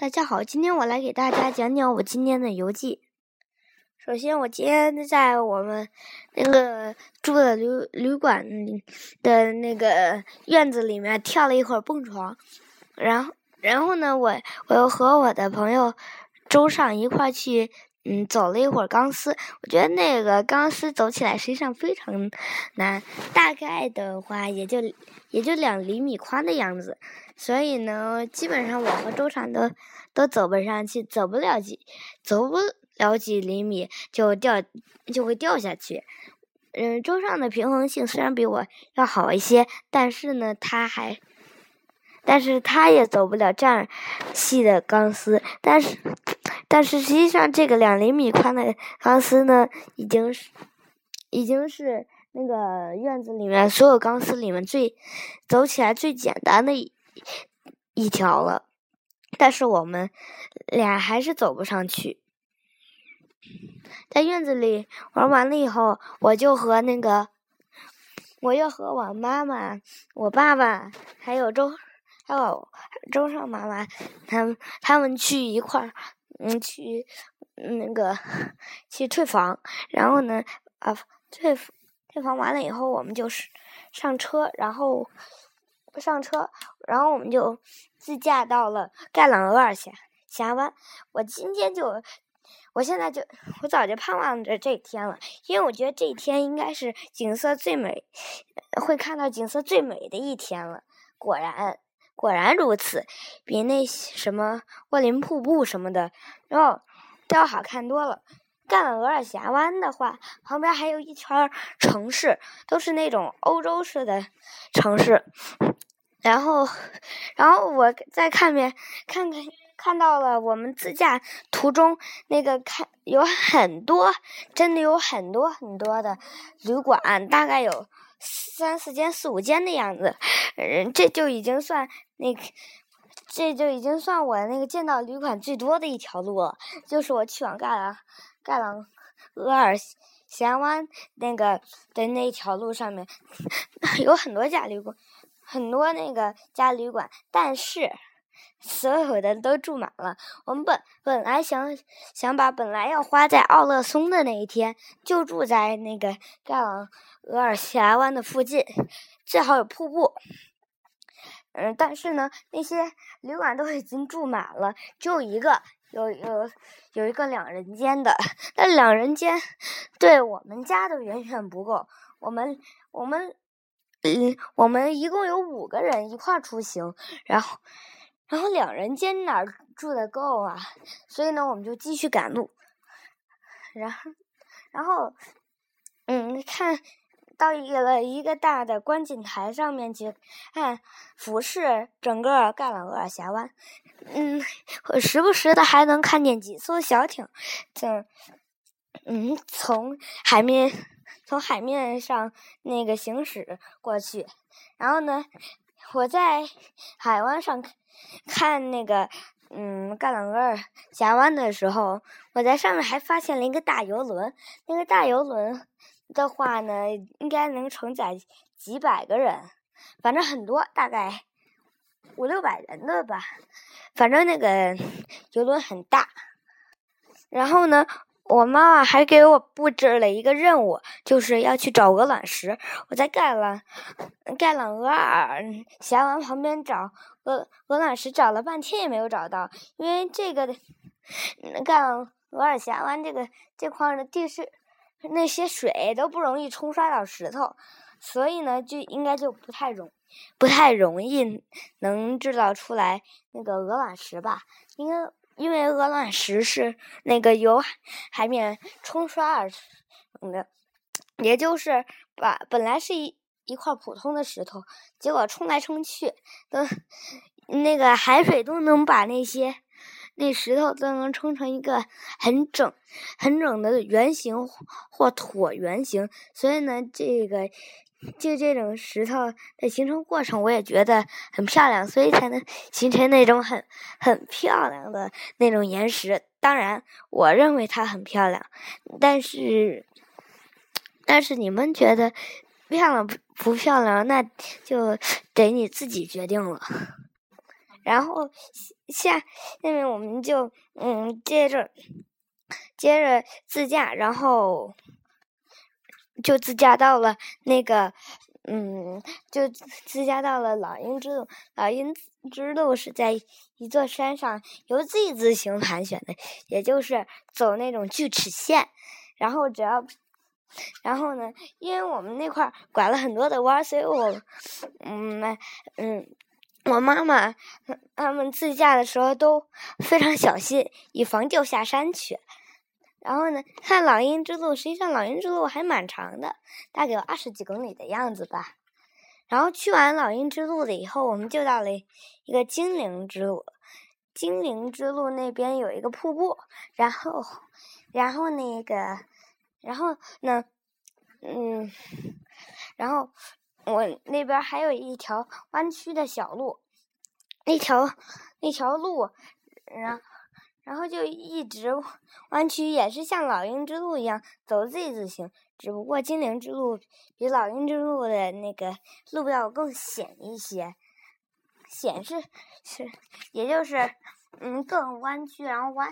大家好，今天我来给大家讲讲我今天的游记。首先，我今天在我们那个住的旅旅馆的那个院子里面跳了一会儿蹦床，然后，然后呢，我我又和我的朋友周上一块去，嗯，走了一会儿钢丝。我觉得那个钢丝走起来实际上非常难，大概的话也就也就两厘米宽的样子。所以呢，基本上我和周畅都都走不上去，走不了几，走不了几厘米就掉，就会掉下去。嗯，周畅的平衡性虽然比我要好一些，但是呢，他还，但是他也走不了这样细的钢丝。但是，但是实际上这个两厘米宽的钢丝呢，已经是，已经是那个院子里面所有钢丝里面最走起来最简单的一。一条了，但是我们俩还是走不上去。在院子里玩完了以后，我就和那个，我又和我妈妈、我爸爸还有周，还有周上妈妈，他们他们去一块儿，嗯，去那个 去退房。然后呢，啊，退退房完了以后，我们就是上车，然后。上车，然后我们就自驾到了盖朗额尔峡峡湾。我今天就，我现在就，我早就盼望着这一天了，因为我觉得这一天应该是景色最美，会看到景色最美的一天了。果然，果然如此，比那什么卧林瀑布什么的，然后都要好看多了。干了额尔峡湾的话，旁边还有一圈城市，都是那种欧洲式的城市。然后，然后我再看面看看看到了我们自驾途中那个看有很多，真的有很多很多的旅馆，大概有三四间、四五间的样子。嗯，这就已经算那个，这就已经算我那个见到旅馆最多的一条路了，就是我去往盖朗。盖朗额尔峡湾那个的那条路上面 有很多家旅馆，很多那个家旅馆，但是所有的都住满了。我们本本来想想把本来要花在奥勒松的那一天，就住在那个盖朗额尔峡湾的附近，最好有瀑布。嗯，但是呢，那些旅馆都已经住满了，就一个。有有有一个两人间的，但两人间对我们家都远远不够。我们我们嗯，我们一共有五个人一块出行，然后然后两人间哪住的够啊？所以呢，我们就继续赶路。然后然后嗯，看。到一个一个大的观景台上面去看，俯视整个盖朗额尔峡湾，嗯，我时不时的还能看见几艘小艇，从嗯从海面从海面上那个行驶过去。然后呢，我在海湾上看看那个嗯盖朗额尔峡湾的时候，我在上面还发现了一个大游轮，那个大游轮。的话呢，应该能承载几百个人，反正很多，大概五六百人的吧。反正那个游轮很大。然后呢，我妈妈还给我布置了一个任务，就是要去找鹅卵石。我在盖朗盖朗额尔峡湾旁边找鹅鹅卵石，找了半天也没有找到，因为这个盖朗额尔峡湾这个这块的地势。那些水都不容易冲刷到石头，所以呢，就应该就不太容，不太容易能制造出来那个鹅卵石吧？因为因为鹅卵石是那个由海面冲刷而成的，也就是把本来是一一块普通的石头，结果冲来冲去，都那个海水都能把那些。那石头都能冲成一个很整、很整的圆形或椭圆形，所以呢，这个就这种石头的形成过程，我也觉得很漂亮，所以才能形成那种很很漂亮的那种岩石。当然，我认为它很漂亮，但是，但是你们觉得漂亮不漂亮，那就得你自己决定了。然后下下面我们就嗯接着接着自驾，然后就自驾到了那个嗯，就自驾到了老鹰之路。老鹰之路是在一座山上由 Z 字形盘旋的，也就是走那种锯齿线。然后只要，然后呢，因为我们那块拐了很多的弯，所以我嗯嗯。我妈妈他们自驾的时候都非常小心，以防掉下山去。然后呢，看老鹰之路，实际上老鹰之路还蛮长的，大概有二十几公里的样子吧。然后去完老鹰之路了以后，我们就到了一个精灵之路。精灵之路那边有一个瀑布，然后，然后那个，然后呢，嗯，然后。我那边还有一条弯曲的小路，那条那条路，然然后就一直弯曲，也是像老鹰之路一样走 Z 字形，只不过精灵之路比老鹰之路的那个路要更险一些，险是是，也就是嗯更弯曲，然后弯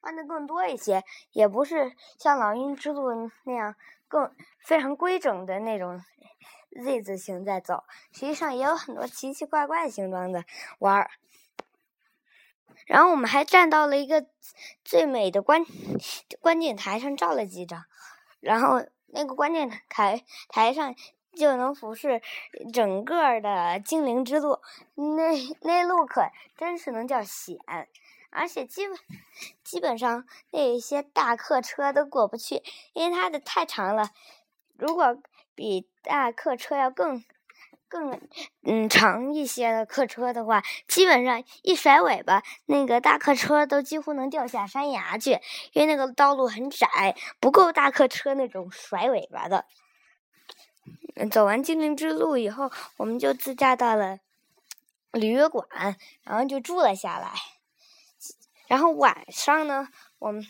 弯的更多一些，也不是像老鹰之路那样更非常规整的那种。Z 字形在走，实际上也有很多奇奇怪怪形状的弯儿。然后我们还站到了一个最美的观观景台上照了几张，然后那个观景台台上就能俯视整个的精灵之路，那那路可真是能叫险，而且基本基本上那些大客车都过不去，因为它的太长了。如果比大客车要更更嗯长一些的客车的话，基本上一甩尾巴，那个大客车都几乎能掉下山崖去，因为那个道路很窄，不够大客车那种甩尾巴的。走完精灵之路以后，我们就自驾到了旅约馆，然后就住了下来。然后晚上呢，我们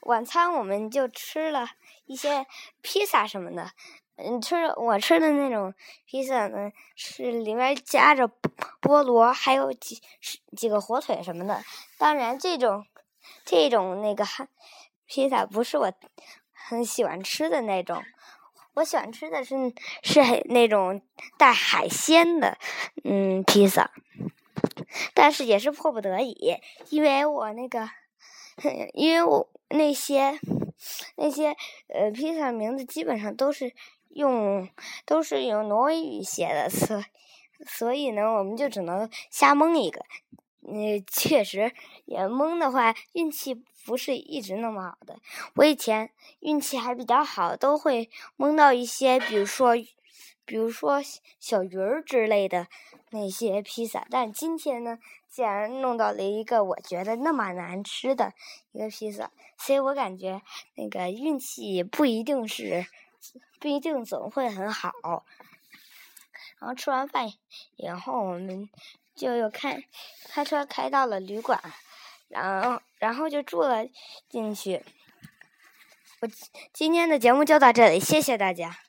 晚餐我们就吃了一些披萨什么的。嗯，吃我吃的那种披萨呢，是里面夹着菠萝，还有几几个火腿什么的。当然，这种这种那个披萨不是我很喜欢吃的那种。我喜欢吃的是是那种带海鲜的嗯披萨，但是也是迫不得已，因为我那个因为我那些那些呃披萨名字基本上都是。用都是用挪威语写的，所所以呢，我们就只能瞎蒙一个。嗯，确实也蒙的话，运气不是一直那么好的。我以前运气还比较好，都会蒙到一些，比如说，比如说小鱼儿之类的那些披萨。但今天呢，竟然弄到了一个我觉得那么难吃的一个披萨，所以我感觉那个运气不一定是。不一定总会很好。然后吃完饭以后，我们就又开开车开到了旅馆，然后然后就住了进去。我今天的节目就到这里，谢谢大家。